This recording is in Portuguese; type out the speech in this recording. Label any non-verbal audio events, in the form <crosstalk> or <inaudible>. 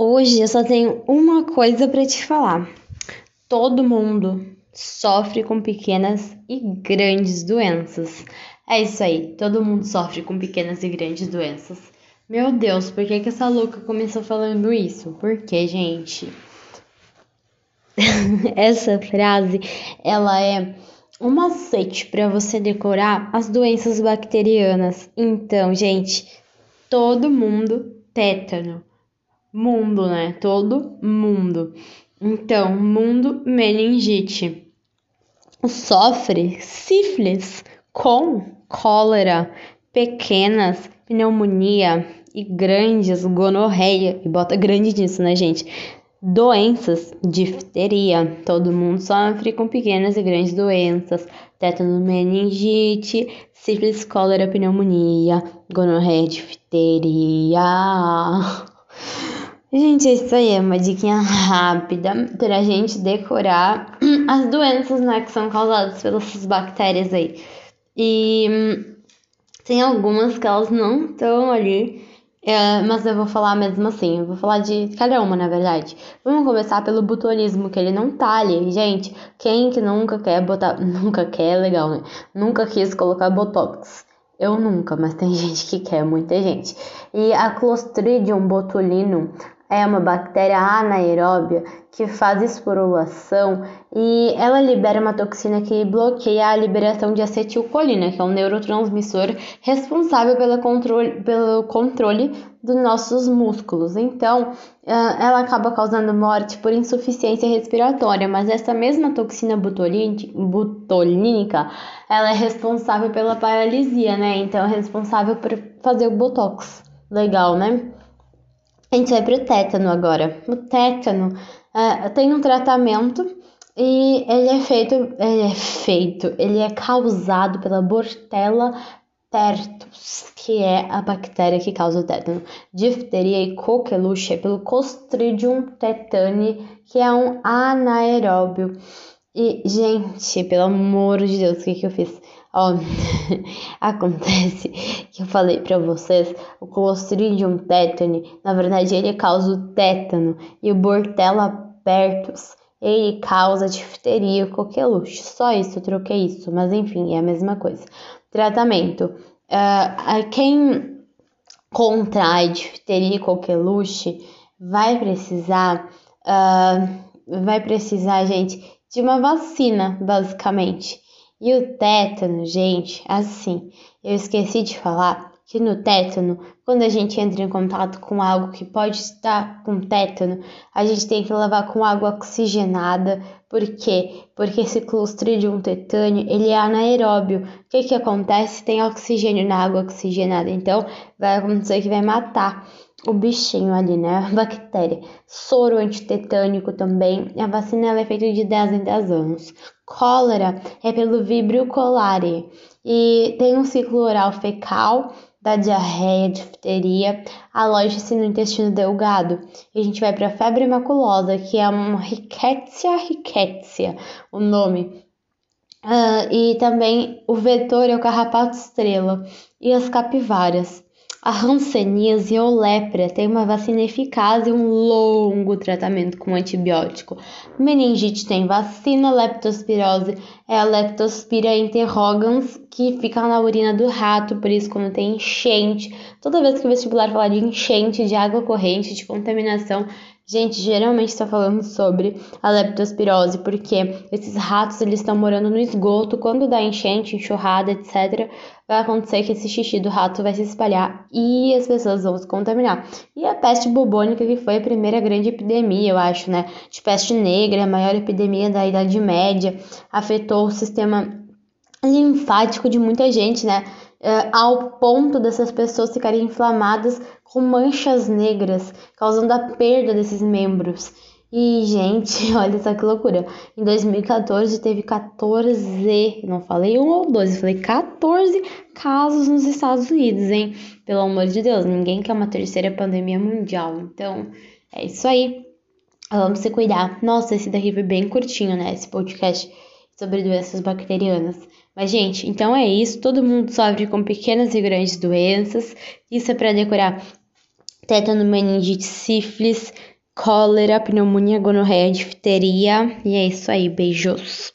Hoje eu só tenho uma coisa para te falar. Todo mundo sofre com pequenas e grandes doenças. É isso aí, todo mundo sofre com pequenas e grandes doenças. Meu Deus, por que, que essa louca começou falando isso? Por que, gente? <laughs> essa frase, ela é um macete para você decorar as doenças bacterianas. Então, gente, todo mundo tétano mundo, né? Todo mundo. Então, mundo meningite. Sofre sífilis com cólera, pequenas, pneumonia e grandes, gonorreia, e bota grande nisso, né, gente? Doenças, difteria. Todo mundo sofre com pequenas e grandes doenças. Tétano, meningite, sífilis, cólera, pneumonia, gonorreia, difteria. Gente, isso aí é uma dica rápida pra gente decorar <clears throat> as doenças né, que são causadas pelas bactérias aí. E hum, tem algumas que elas não estão ali, é, mas eu vou falar mesmo assim. Eu vou falar de cada uma, na verdade. Vamos começar pelo botulismo, que ele não tá ali. Gente, quem que nunca quer botar. <laughs> Nunca quer, é legal, né? Nunca quis colocar botox. Eu nunca, mas tem <laughs> gente que quer, muita gente. E a Clostridium botulinum é uma bactéria anaeróbia que faz esporulação e ela libera uma toxina que bloqueia a liberação de acetilcolina, que é um neurotransmissor responsável pelo controle, pelo controle dos nossos músculos. Então, ela acaba causando morte por insuficiência respiratória, mas essa mesma toxina butolínica, ela é responsável pela paralisia, né? Então, é responsável por fazer o botox. Legal, né? A gente vai pro tétano agora. O tétano uh, tem um tratamento e ele é feito, ele é feito, ele é causado pela Bortella pertus, que é a bactéria que causa o tétano. Difteria e coqueluche é pelo Clostridium tetani, que é um anaeróbio. E, gente, pelo amor de Deus, o que, que eu fiz? Ó, <laughs> acontece que eu falei para vocês, o Clostridium tetani, na verdade ele causa o tétano e o Bortella pertus, ele causa difteria e coqueluche. Só isso, eu troquei isso, mas enfim, é a mesma coisa. Tratamento. Uh, quem contrai difteria e coqueluche vai precisar, uh, vai precisar, gente, de uma vacina, basicamente. E o tétano, gente, assim, eu esqueci de falar que no tétano, quando a gente entra em contato com algo que pode estar com tétano, a gente tem que lavar com água oxigenada. Por quê? Porque esse Clostridium tetani, ele é anaeróbio. O que que acontece? Tem oxigênio na água oxigenada, então vai acontecer que vai matar o bichinho ali, né? A bactéria. Soro antitetânico também. A vacina é feita de 10 em 10 anos. Cólera é pelo Vibrio cholerae e tem um ciclo oral fecal da diarreia, difteria, aloja-se no intestino delgado. E a gente vai para febre maculosa, que é uma rickettsia rickettsia, o nome. Uh, e também o vetor é o carrapato estrela e as capivaras. A hanseníase ou lepra tem uma vacina eficaz e um longo tratamento com antibiótico. Meningite tem vacina, leptospirose é a Leptospira interrogans, que fica na urina do rato, por isso quando tem enchente, toda vez que o vestibular falar de enchente, de água corrente, de contaminação, Gente, geralmente está falando sobre a leptospirose, porque esses ratos eles estão morando no esgoto, quando dá enchente, enxurrada, etc, vai acontecer que esse xixi do rato vai se espalhar e as pessoas vão se contaminar. E a peste bubônica, que foi a primeira grande epidemia, eu acho, né, de peste negra, a maior epidemia da Idade Média, afetou o sistema linfático de muita gente, né? Uh, ao ponto dessas pessoas ficarem inflamadas com manchas negras, causando a perda desses membros. E, gente, <laughs> olha só que loucura. Em 2014 teve 14, não falei um ou dois, falei 14 casos nos Estados Unidos, hein? Pelo amor de Deus, ninguém quer uma terceira pandemia mundial. Então, é isso aí. Vamos se cuidar. Nossa, esse daqui foi bem curtinho, né? Esse podcast sobre doenças bacterianas. Mas, gente, então é isso. Todo mundo sofre com pequenas e grandes doenças. Isso é para decorar tétano, meningite, sífilis, cólera, pneumonia, gonorreia, difteria. E é isso aí, beijos.